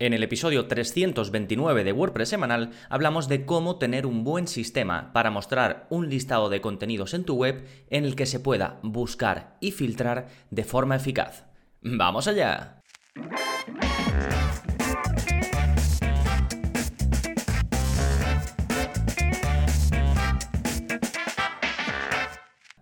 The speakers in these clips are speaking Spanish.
En el episodio 329 de WordPress semanal hablamos de cómo tener un buen sistema para mostrar un listado de contenidos en tu web en el que se pueda buscar y filtrar de forma eficaz. ¡Vamos allá!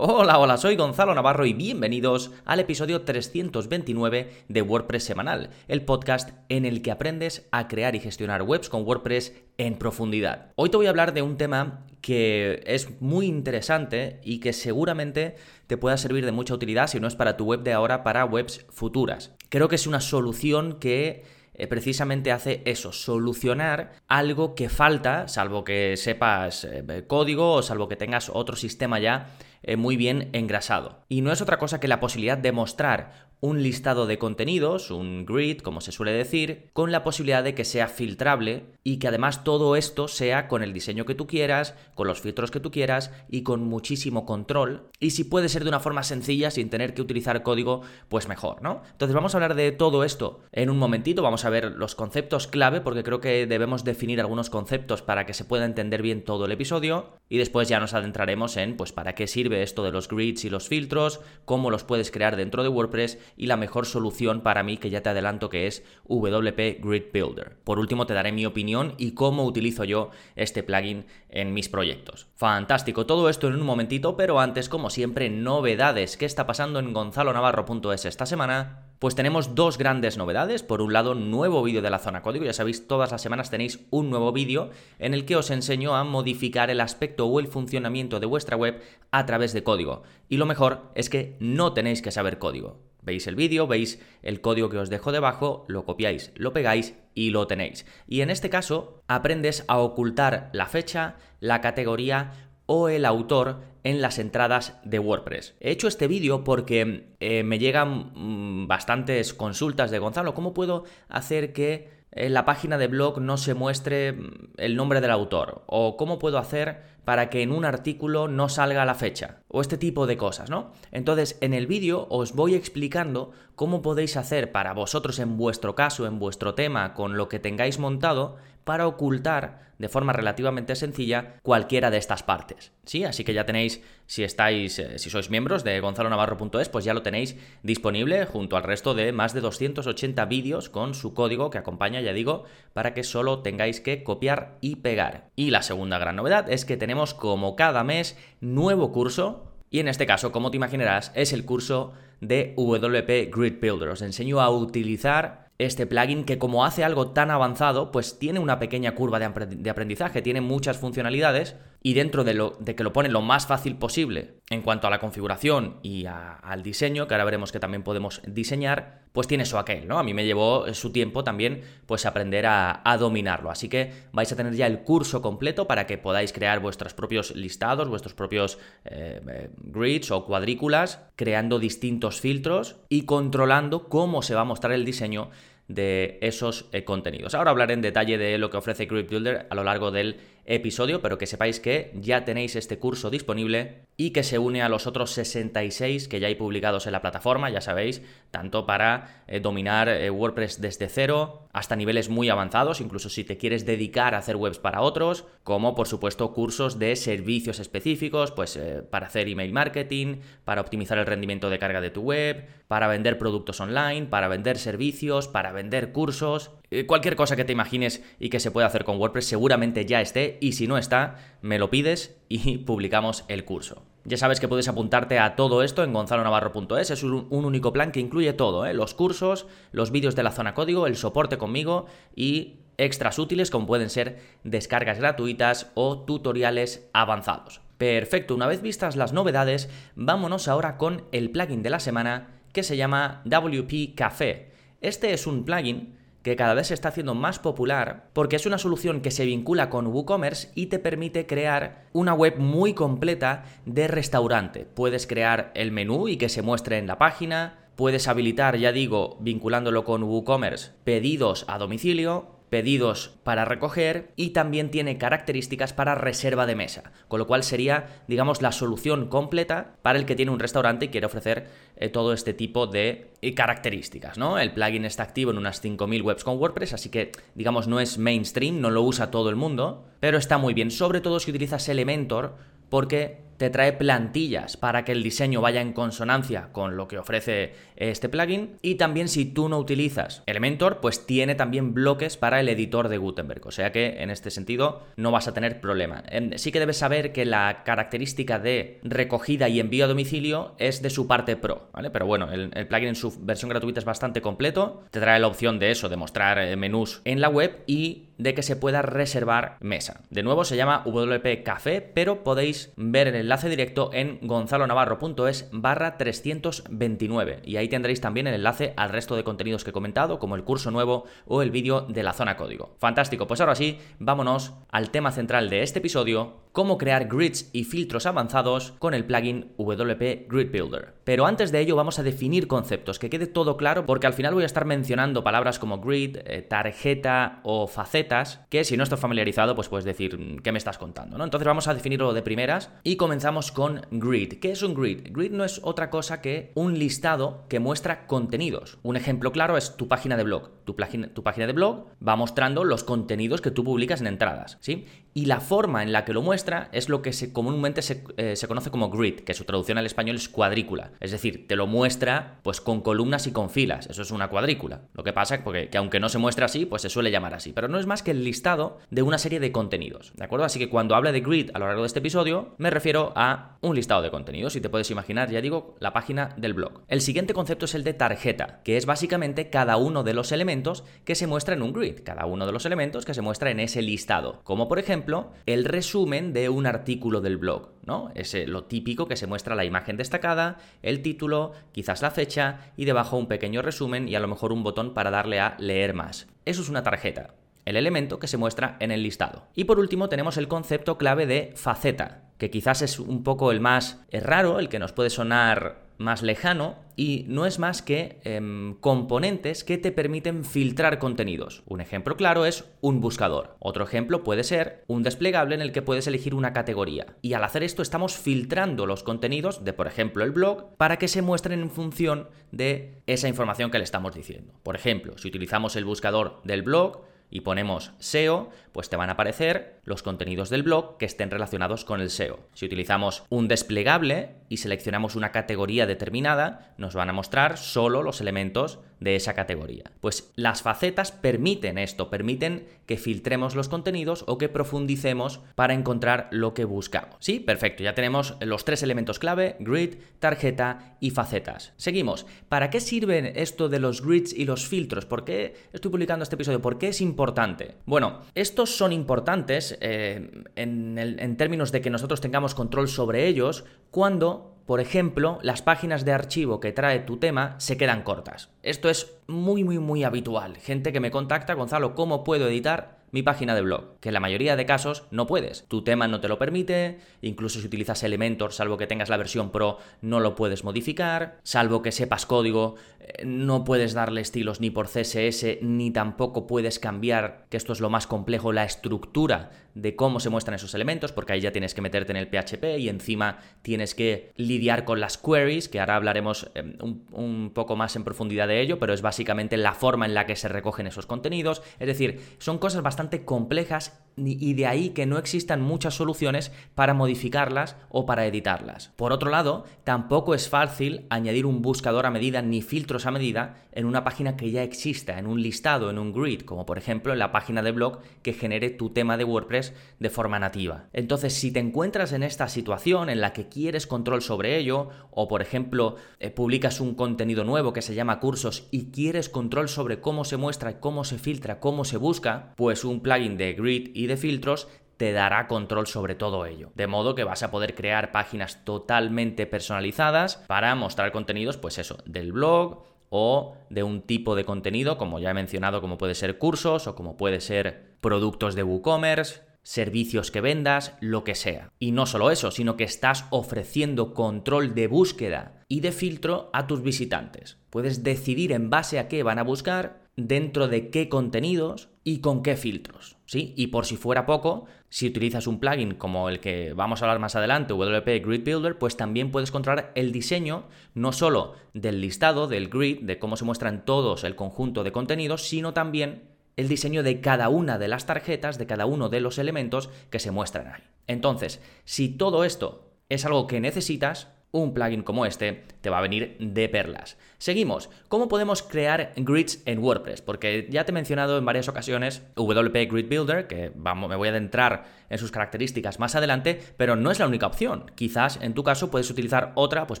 Hola, hola, soy Gonzalo Navarro y bienvenidos al episodio 329 de WordPress Semanal, el podcast en el que aprendes a crear y gestionar webs con WordPress en profundidad. Hoy te voy a hablar de un tema que es muy interesante y que seguramente te pueda servir de mucha utilidad si no es para tu web de ahora, para webs futuras. Creo que es una solución que eh, precisamente hace eso, solucionar algo que falta, salvo que sepas eh, código o salvo que tengas otro sistema ya eh, muy bien engrasado. Y no es otra cosa que la posibilidad de mostrar un listado de contenidos, un grid, como se suele decir, con la posibilidad de que sea filtrable y que además todo esto sea con el diseño que tú quieras, con los filtros que tú quieras y con muchísimo control. Y si puede ser de una forma sencilla, sin tener que utilizar código, pues mejor, ¿no? Entonces vamos a hablar de todo esto en un momentito, vamos a ver los conceptos clave, porque creo que debemos definir algunos conceptos para que se pueda entender bien todo el episodio y después ya nos adentraremos en, pues, para qué sirve esto de los grids y los filtros, cómo los puedes crear dentro de WordPress y la mejor solución para mí que ya te adelanto que es WP Grid Builder. Por último te daré mi opinión y cómo utilizo yo este plugin en mis proyectos. Fantástico, todo esto en un momentito, pero antes como siempre novedades. ¿Qué está pasando en gonzalonavarro.es esta semana? Pues tenemos dos grandes novedades. Por un lado, nuevo vídeo de la zona código. Ya sabéis, todas las semanas tenéis un nuevo vídeo en el que os enseño a modificar el aspecto o el funcionamiento de vuestra web a través de código. Y lo mejor es que no tenéis que saber código. Veis el vídeo, veis el código que os dejo debajo, lo copiáis, lo pegáis y lo tenéis. Y en este caso aprendes a ocultar la fecha, la categoría o el autor en las entradas de WordPress. He hecho este vídeo porque eh, me llegan mm, bastantes consultas de Gonzalo, ¿cómo puedo hacer que en la página de blog no se muestre mm, el nombre del autor? ¿O cómo puedo hacer para que en un artículo no salga la fecha? O este tipo de cosas, ¿no? Entonces, en el vídeo os voy explicando cómo podéis hacer para vosotros en vuestro caso, en vuestro tema, con lo que tengáis montado, para ocultar de forma relativamente sencilla cualquiera de estas partes. ¿Sí? Así que ya tenéis, si estáis, eh, si sois miembros de gonzalonavarro.es, pues ya lo tenéis disponible junto al resto de más de 280 vídeos con su código que acompaña, ya digo, para que solo tengáis que copiar y pegar. Y la segunda gran novedad es que tenemos como cada mes nuevo curso y en este caso, como te imaginarás, es el curso de WP Grid Builder. Os enseño a utilizar este plugin que como hace algo tan avanzado, pues tiene una pequeña curva de aprendizaje, tiene muchas funcionalidades y dentro de, lo, de que lo pone lo más fácil posible en cuanto a la configuración y al diseño, que ahora veremos que también podemos diseñar, pues tiene eso aquel, ¿no? A mí me llevó su tiempo también pues aprender a, dominarlo. Así que vais a tener ya el curso completo para que podáis crear vuestros propios listados, vuestros propios eh, eh, grids o cuadrículas, creando distintos filtros y controlando cómo se va a mostrar el diseño de esos eh, contenidos. Ahora hablaré en detalle de lo que ofrece Grid Builder a lo largo del episodio, pero que sepáis que ya tenéis este curso disponible y que se une a los otros 66 que ya hay publicados en la plataforma, ya sabéis, tanto para eh, dominar eh, WordPress desde cero hasta niveles muy avanzados, incluso si te quieres dedicar a hacer webs para otros, como por supuesto cursos de servicios específicos, pues para hacer email marketing, para optimizar el rendimiento de carga de tu web, para vender productos online, para vender servicios, para vender cursos, eh, cualquier cosa que te imagines y que se pueda hacer con WordPress seguramente ya esté y si no está, me lo pides y publicamos el curso. Ya sabes que puedes apuntarte a todo esto en gonzalonavarro.es, es un, único plan que incluye todo, ¿eh? los cursos, los vídeos de la zona código, el soporte conmigo y extras útiles como pueden ser descargas gratuitas o tutoriales avanzados. Perfecto, una vez vistas las novedades, vámonos ahora con el plugin de la semana que se llama WP Café. Este es un plugin que cada vez se está haciendo más popular porque es una solución que se vincula con WooCommerce y te permite crear una web muy completa de restaurante. Puedes crear el menú y que se muestre en la página, puedes habilitar, ya digo, vinculándolo con WooCommerce, pedidos a domicilio, pedidos para recoger y también tiene características para reserva de mesa, con lo cual sería, digamos, la solución completa para el que tiene un restaurante y quiere ofrecer eh, todo este tipo de eh, características, ¿no? El plugin está activo en unas 5.000 webs con WordPress, así que, digamos, no es mainstream, no lo usa todo el mundo, pero está muy bien, sobre todo si utilizas Elementor, porque te trae plantillas para que el diseño vaya en consonancia con lo que ofrece este plugin. Y también si tú no utilizas Elementor, pues tiene también bloques para el editor de Gutenberg. O sea que en este sentido no vas a tener problema. Em, sí que debes saber que la característica de recogida y envío a domicilio es de su parte pro, ¿vale? Pero bueno, el, plugin en su versión gratuita es bastante completo. Te trae la opción de eso, de mostrar eh, menús en la web y de que se pueda reservar mesa. De nuevo se llama WP Café, pero podéis ver el enlace directo en gonzalonavarro.es barra 329 y ahí tendréis también el enlace al resto de contenidos que he comentado, como el curso nuevo o el vídeo de la zona código. Fantástico, pues ahora sí, vámonos al tema central de este episodio, cómo crear grids y filtros avanzados con el plugin WP Grid Builder. Pero antes de ello vamos a definir conceptos, que quede todo claro, porque al final voy a estar mencionando palabras como grid, eh, tarjeta o facetas, que si no estás familiarizado, pues puedes decir, mm, ¿qué me estás contando? ¿no? Entonces vamos a definirlo de primeras y comenzamos con grid. ¿Qué es un grid? Grid no es otra cosa que un listado que muestra contenidos. Un ejemplo claro es tu página de blog. Tu, tu página de blog va mostrando los contenidos que tú publicas en entradas, ¿sí? Y la forma en la que lo muestra es lo que se, comúnmente eh, se, conoce como grid, que su traducción al español es cuadrícula. Es decir, te lo muestra pues con columnas y con filas. Eso es una cuadrícula. Lo que pasa es que aunque no se muestra así, pues se suele llamar así. Pero no es más que el listado de una serie de contenidos. ¿De acuerdo? Así que cuando hable de grid a lo largo de este episodio, me refiero a un listado de contenidos. Y te puedes imaginar, ya digo, la página del blog. El siguiente concepto es el de tarjeta, que es básicamente cada uno de los elementos que se muestra en un grid. Cada uno de los elementos que se muestra en ese listado. Como por ejemplo, el resumen de un artículo del blog, ¿no? Es lo típico que se muestra la imagen destacada, el título, quizás la fecha y debajo un pequeño resumen y a lo mejor un botón para darle a leer más. Eso es una tarjeta, el elemento que se muestra en el listado. Y por último tenemos el concepto clave de faceta, que quizás es un poco el más raro, el que nos puede sonar más lejano y no es más que em, componentes que te permiten filtrar contenidos. Un ejemplo claro es un buscador. Otro ejemplo puede ser un desplegable en el que puedes elegir una categoría. Y al hacer esto estamos filtrando los contenidos de, por ejemplo, el blog para que se muestren en función de esa información que le estamos diciendo. Por ejemplo, si utilizamos el buscador del blog, y ponemos SEO, pues te van a aparecer los contenidos del blog que estén relacionados con el SEO. Si utilizamos un desplegable y seleccionamos una categoría determinada, nos van a mostrar solo los elementos de esa categoría. Pues las facetas permiten esto, permiten que filtremos los contenidos o que profundicemos para encontrar lo que buscamos. Sí, perfecto, ya tenemos los tres elementos clave, grid, tarjeta y facetas. Seguimos. ¿Para qué sirven esto de los grids y los filtros? ¿Por qué estoy publicando este episodio? ¿Por qué es importante? Bueno, estos son importantes eh, en, en términos de que nosotros tengamos control sobre ellos cuando por ejemplo, las páginas de archivo que trae tu tema se quedan cortas. Esto es muy, muy, muy habitual. Gente que me contacta, Gonzalo, ¿cómo puedo editar mi página de blog, que en la mayoría de casos no puedes. Tu tema no te lo permite, incluso si utilizas Elementor, salvo que tengas la versión Pro, no lo puedes modificar, salvo que sepas código, eh, no puedes darle estilos ni por CSS, ni tampoco puedes cambiar, que esto es lo más complejo, la estructura de cómo se muestran esos elementos, porque ahí ya tienes que meterte en el PHP y encima tienes que lidiar con las queries, que ahora hablaremos eh, un, un poco más en profundidad de ello, pero es básicamente la forma en la que se recogen esos contenidos. Es decir, son cosas complejas y de ahí que no existan muchas soluciones para modificarlas o para editarlas. Por otro lado, tampoco es fácil añadir un buscador a medida ni filtros a medida en una página que ya exista, en un listado, en un grid, como por ejemplo en la página de blog que genere tu tema de WordPress de forma nativa. Entonces, si te encuentras en esta situación en la que quieres control sobre ello, o por ejemplo, eh, publicas un contenido nuevo que se llama cursos y quieres control sobre cómo se muestra, cómo se filtra, cómo se busca, pues un plugin de grid y de filtros te dará control sobre todo ello. De modo que vas a poder crear páginas totalmente personalizadas para mostrar contenidos, pues eso, del blog o de un tipo de contenido, como ya he mencionado, como puede ser cursos o como puede ser productos de WooCommerce, servicios que vendas, lo que sea. Y no solo eso, sino que estás ofreciendo control de búsqueda y de filtro a tus visitantes. Puedes decidir en base a qué van a buscar, dentro de qué contenidos y con qué filtros. ¿sí? Y por si fuera poco, si utilizas un plugin como el que vamos a hablar más adelante, WP Grid Builder, pues también puedes controlar el diseño no solo del listado, del grid, de cómo se muestran todos el conjunto de contenidos, sino también el diseño de cada una de las tarjetas, de cada uno de los elementos que se muestran ahí. Entonces, si todo esto es algo que necesitas, un plugin como este te va a venir de perlas. Seguimos. ¿Cómo podemos crear grids en WordPress? Porque ya te he mencionado en varias ocasiones WP Grid Builder, que me voy a adentrar en sus características más adelante, pero no es la única opción. Quizás en tu caso puedes utilizar otra, pues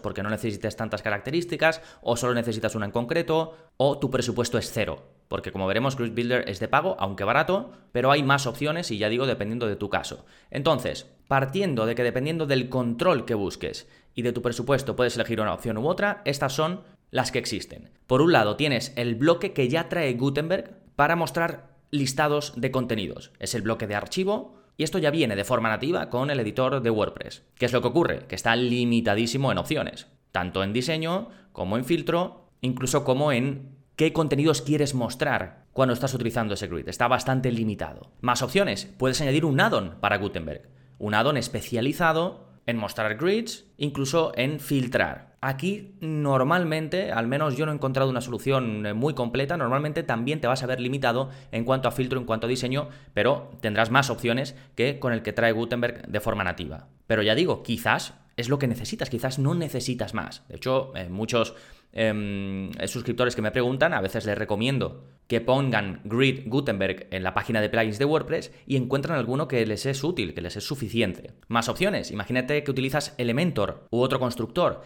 porque no necesites tantas características, o solo necesitas una en concreto, o tu presupuesto es cero. Porque como veremos, Grid Builder es de pago, aunque barato, pero hay más opciones y ya digo, dependiendo de tu caso. Entonces, partiendo de que dependiendo del control que busques, y de tu presupuesto puedes elegir una opción u otra, estas son las que existen. Por un lado tienes el bloque que ya trae Gutenberg para mostrar listados de contenidos. Es el bloque de archivo y esto ya viene de forma nativa con el editor de WordPress. ¿Qué es lo que ocurre? Que está limitadísimo en opciones, tanto en diseño como en filtro, incluso como en qué contenidos quieres mostrar cuando estás utilizando ese grid. Está bastante limitado. Más opciones. Puedes añadir un add-on para Gutenberg. Un add-on especializado en mostrar grids, incluso en filtrar. Aquí normalmente, al menos yo no he encontrado una solución eh, muy completa, normalmente también te vas a ver limitado en cuanto a filtro, en cuanto a diseño, pero tendrás más opciones que con el que trae Gutenberg de forma nativa. Pero ya digo, quizás es lo que necesitas, quizás no necesitas más. De hecho, eh, muchos em, suscriptores que me preguntan, a veces les recomiendo que pongan Grid Gutenberg en la página de plugins de WordPress y encuentran alguno que les es útil, que les es suficiente. Más opciones, imagínate que utilizas Elementor u otro constructor.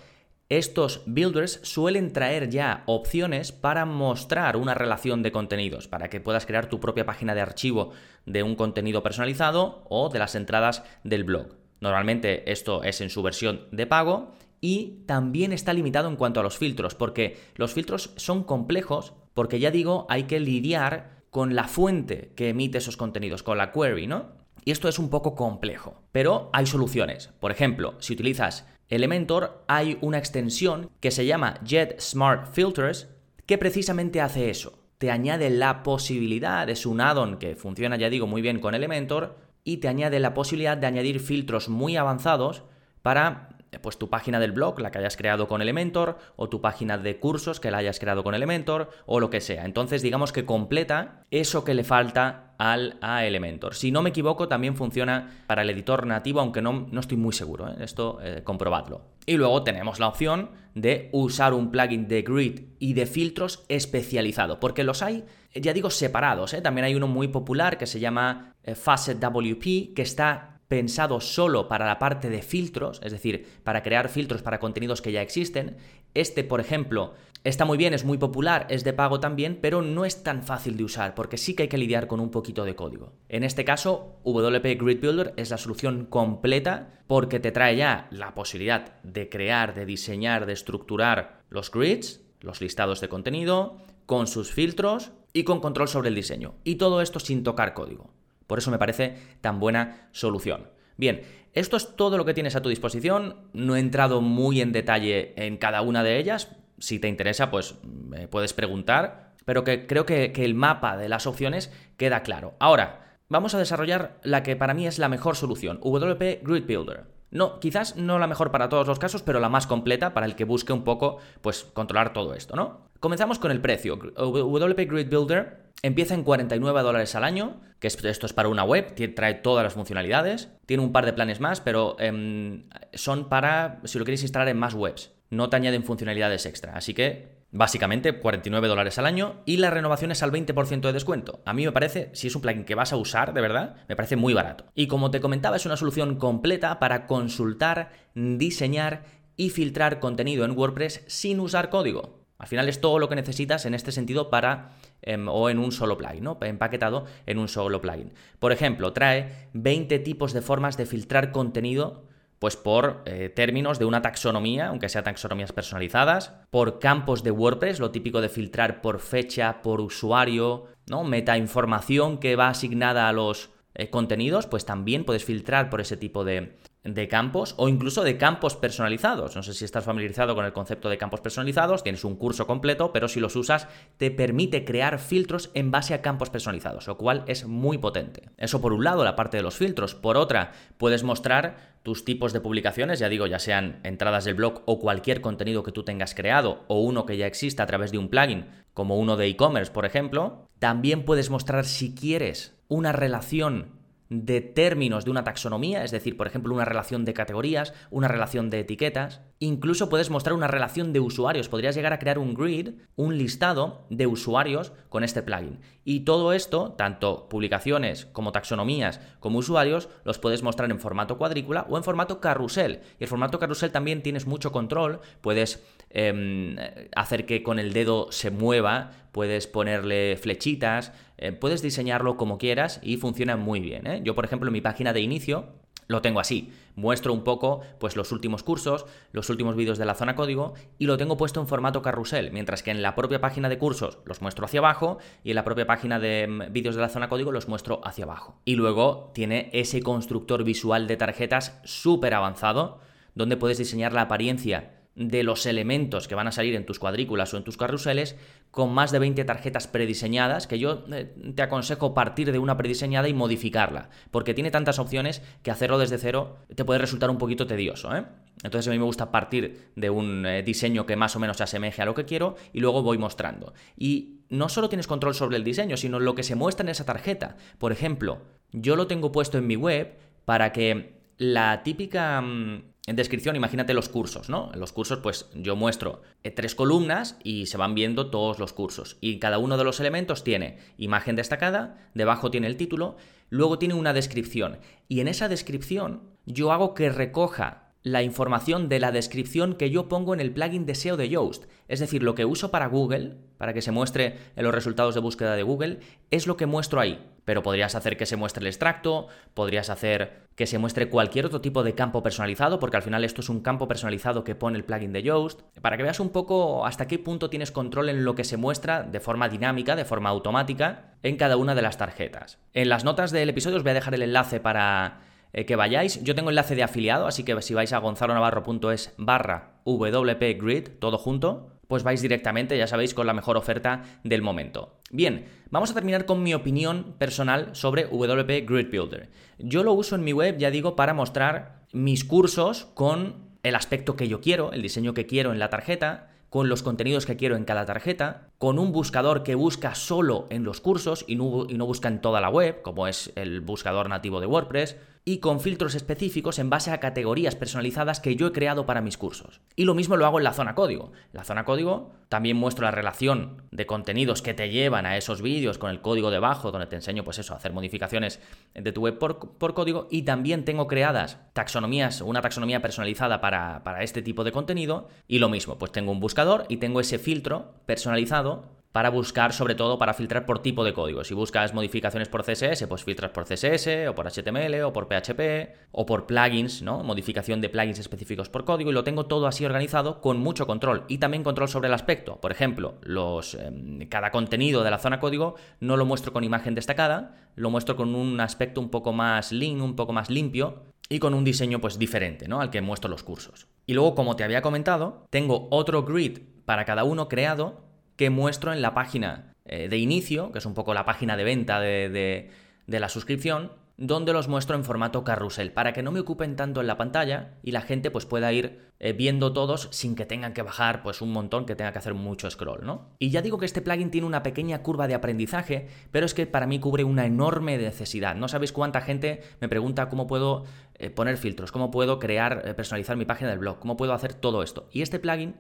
Estos builders suelen traer ya opciones para mostrar una relación de contenidos, para que puedas crear tu propia página de archivo de un contenido personalizado o de las entradas del blog. Normalmente esto es en su versión de pago y también está limitado en cuanto a los filtros, porque los filtros son complejos, porque ya digo, hay que lidiar con la fuente que emite esos contenidos, con la query, ¿no? Y esto es un poco complejo, pero hay soluciones. Por ejemplo, si utilizas Elementor, hay una extensión que se llama Jet Smart Filters que precisamente hace eso. Te añade la posibilidad, es un add-on que funciona, ya digo, muy bien con Elementor, y te añade la posibilidad de añadir filtros muy avanzados para pues tu página del blog, la que hayas creado con Elementor, o tu página de cursos que la hayas creado con Elementor, o lo que sea. Entonces, digamos que completa eso que le falta al, a Elementor. Si no me equivoco, también funciona para el editor nativo, aunque no, no estoy muy seguro. ¿eh? Esto, eh, comprobadlo. Y luego tenemos la opción de usar un plugin de grid y de filtros especializado, porque los hay ya digo, separados. ¿eh? También hay uno muy popular que se llama eh, Facet WP, que está pensado solo para la parte de filtros, es decir, para crear filtros para contenidos que ya existen. Este, por ejemplo, está muy bien, es muy popular, es de pago también, pero no es tan fácil de usar porque sí que hay que lidiar con un poquito de código. En este caso, WP Grid Builder es la solución completa porque te trae ya la posibilidad de crear, de diseñar, de estructurar los grids, los listados de contenido, con sus filtros, y con control sobre el diseño. Y todo esto sin tocar código. Por eso me parece tan buena solución. Bien, esto es todo lo que tienes a tu disposición. No he entrado muy en detalle en cada una de ellas. Si te interesa, pues me puedes preguntar. Pero que creo que, que el mapa de las opciones queda claro. Ahora, vamos a desarrollar la que para mí es la mejor solución, WP Grid Builder. No, quizás no la mejor para todos los casos, pero la más completa para el que busque un poco, pues, controlar todo esto, ¿no? Comenzamos con el precio. WP Grid Builder empieza en 49 dólares al año, que esto es para una web, trae todas las funcionalidades, tiene un par de planes más, pero em, son para si lo queréis instalar en más webs. No te añaden funcionalidades extra, así que Básicamente 49 dólares al año y la renovación es al 20% de descuento. A mí me parece, si es un plugin que vas a usar de verdad, me parece muy barato. Y como te comentaba, es una solución completa para consultar, diseñar y filtrar contenido en WordPress sin usar código. Al final es todo lo que necesitas en este sentido para em, o en un solo plugin, ¿no? Empaquetado en un solo plugin. Por ejemplo, trae 20 tipos de formas de filtrar contenido pues por eh, términos de una taxonomía, aunque sea taxonomías personalizadas, por campos de WordPress, lo típico de filtrar por fecha, por usuario, ¿no? Metainformación que va asignada a los eh, contenidos, pues también puedes filtrar por ese tipo de, de campos o incluso de campos personalizados. No sé si estás familiarizado con el concepto de campos personalizados, tienes un curso completo, pero si los usas te permite crear filtros en base a campos personalizados, lo cual es muy potente. Eso por un lado, la parte de los filtros. Por otra, puedes mostrar tus tipos de publicaciones, ya digo, ya sean entradas del blog o cualquier contenido que tú tengas creado o uno que ya exista a través de un plugin, como uno de e-commerce, por ejemplo. También puedes mostrar si quieres una relación de términos de una taxonomía, es decir, por ejemplo, una relación de categorías, una relación de etiquetas. Incluso puedes mostrar una relación de usuarios. Podrías llegar a crear un grid, un listado de usuarios con este plugin. Y todo esto, tanto publicaciones como taxonomías como usuarios, los puedes mostrar en formato cuadrícula o en formato carrusel. Y el formato carrusel también tienes mucho control. Puedes em, hacer que con el dedo se mueva, puedes ponerle flechitas, eh, puedes diseñarlo como quieras y funciona muy bien. ¿eh? Yo, por ejemplo, en mi página de inicio lo tengo así. Muestro un poco pues, los últimos cursos, los últimos vídeos de la zona código y lo tengo puesto en formato carrusel, mientras que en la propia página de cursos los muestro hacia abajo y en la propia página de mm, vídeos de la zona código los muestro hacia abajo. Y luego tiene ese constructor visual de tarjetas súper avanzado donde puedes diseñar la apariencia de los elementos que van a salir en tus cuadrículas o en tus carruseles con más de 20 tarjetas prediseñadas que yo eh, te aconsejo partir de una prediseñada y modificarla, porque tiene tantas opciones que hacerlo desde cero te puede resultar un poquito tedioso. ¿eh? Entonces a mí me gusta partir de un eh, diseño que más o menos se asemeje a lo que quiero y luego voy mostrando. Y no solo tienes control sobre el diseño, sino lo que se muestra en esa tarjeta. Por ejemplo, yo lo tengo puesto en mi web para que la típica mm, en descripción, imagínate los cursos, ¿no? En los cursos, pues yo muestro eh, tres columnas y se van viendo todos los cursos. Y cada uno de los elementos tiene imagen destacada, debajo tiene el título, luego tiene una descripción. Y en esa descripción yo hago que recoja la información de la descripción que yo pongo en el plugin de SEO de Yoast. Es decir, lo que uso para Google, para que se muestre en los resultados de búsqueda de Google, es lo que muestro ahí. Pero podrías hacer que se muestre el extracto, podrías hacer que se muestre cualquier otro tipo de campo personalizado, porque al final esto es un campo personalizado que pone el plugin de Yoast, para que veas un poco hasta qué punto tienes control en lo que se muestra de forma dinámica, de forma automática, en cada una de las tarjetas. En las notas del episodio os voy a dejar el enlace para eh, que vayáis. Yo tengo enlace de afiliado, así que si vais a gonzalonavarro.es barra wpgrid, todo junto, pues vais directamente, ya sabéis, con la mejor oferta del momento. Bien, vamos a terminar con mi opinión personal sobre WP Grid Builder. Yo lo uso en mi web, ya digo, para mostrar mis cursos con el aspecto que yo quiero, el diseño que quiero en la tarjeta, con los contenidos que quiero en cada tarjeta, con un buscador que busca solo en los cursos y no, y no busca en toda la web, como es el buscador nativo de WordPress, y con filtros específicos en base a categorías personalizadas que yo he creado para mis cursos. Y lo mismo lo hago en la zona código. En la zona código también muestro la relación de contenidos que te llevan a esos vídeos con el código debajo, donde te enseño pues eso, a hacer modificaciones de tu web por, código y también tengo creadas taxonomías, una taxonomía personalizada para, para este tipo de contenido y lo mismo, pues tengo un buscador y tengo ese filtro personalizado para buscar, sobre todo, para filtrar por tipo de código. Si buscas modificaciones por CSS, pues filtras por CSS, o por HTML, o por PHP, o por plugins, ¿no? Modificación de plugins específicos por código, y lo tengo todo así organizado con mucho control. Y también control sobre el aspecto. Por ejemplo, los, em, cada contenido de la zona código no lo muestro con imagen destacada, lo muestro con un aspecto un poco más lean, un poco más limpio, y con un diseño pues diferente, ¿no? Al que muestro los cursos. Y luego, como te había comentado, tengo otro grid para cada uno creado que muestro en la página eh, de inicio, que es un poco la página de venta de, de la suscripción, donde los muestro en formato carrusel, para que no me ocupen tanto en la pantalla y la gente pues pueda ir eh, viendo todos sin que tengan que bajar pues un montón, que tenga que hacer mucho scroll, ¿no? Y ya digo que este plugin tiene una pequeña curva de aprendizaje, pero es que para mí cubre una enorme necesidad. No sabéis cuánta gente me pregunta cómo puedo eh, poner filtros, cómo puedo crear, eh, personalizar mi página del blog, cómo puedo hacer todo esto. Y este plugin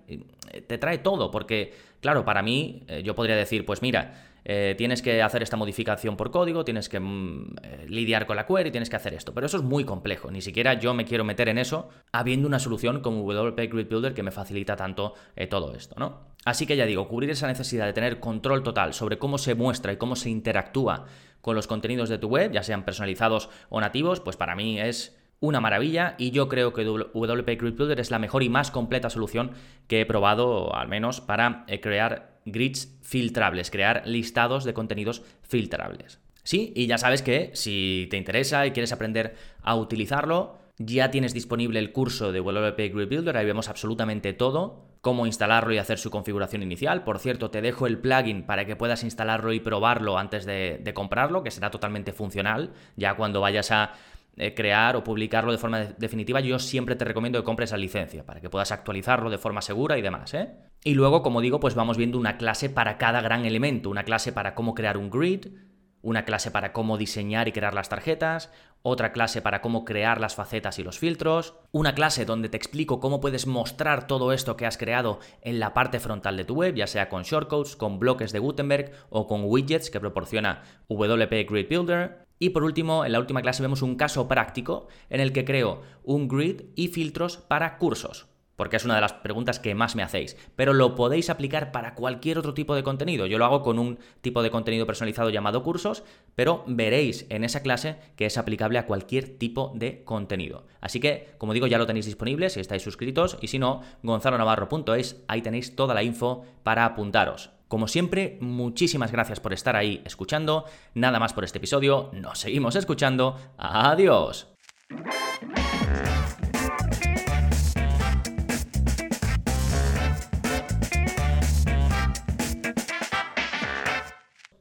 te trae todo, porque claro, para mí yo podría decir, pues mira, eh, tienes que hacer esta modificación por código, tienes que mm, eh, lidiar con la query, tienes que hacer esto. Pero eso es muy complejo, ni siquiera yo me quiero meter en eso habiendo una solución como WP Grid Builder que me facilita tanto eh, todo esto, ¿no? Así que ya digo, cubrir esa necesidad de tener control total sobre cómo se muestra y cómo se interactúa con los contenidos de tu web, ya sean personalizados o nativos, pues para mí es una maravilla y yo creo que WP Grid Builder es la mejor y más completa solución que he probado, al menos para crear grids filtrables, crear listados de contenidos filtrables. Sí, y ya sabes que si te interesa y quieres aprender a utilizarlo, ya tienes disponible el curso de WP Grid Builder, ahí vemos absolutamente todo, cómo instalarlo y hacer su configuración inicial. Por cierto, te dejo el plugin para que puedas instalarlo y probarlo antes de, comprarlo, que será totalmente funcional, ya cuando vayas a eh, crear o publicarlo de forma definitiva, yo siempre te recomiendo que compres la licencia para que puedas actualizarlo de forma segura y demás. ¿eh? Y luego, como digo, pues vamos viendo una clase para cada gran elemento, una clase para cómo crear un grid, una clase para cómo diseñar y crear las tarjetas, otra clase para cómo crear las facetas y los filtros, una clase donde te explico cómo puedes mostrar todo esto que has creado en la parte frontal de tu web, ya sea con shortcodes, con bloques de Gutenberg o con widgets que proporciona WP Grid Builder. Y por último, en la última clase vemos un caso práctico en el que creo un grid y filtros para cursos porque es una de las preguntas que más me hacéis, pero lo podéis aplicar para cualquier otro tipo de contenido. Yo lo hago con un tipo de contenido personalizado llamado cursos, pero veréis en esa clase que es aplicable a cualquier tipo de contenido. Así que, como digo, ya lo tenéis disponible si estáis suscritos y si no, gonzalonavarro.es, ahí tenéis toda la info para apuntaros. Como siempre, muchísimas gracias por estar ahí escuchando. Nada más por este episodio, nos seguimos escuchando. Adiós.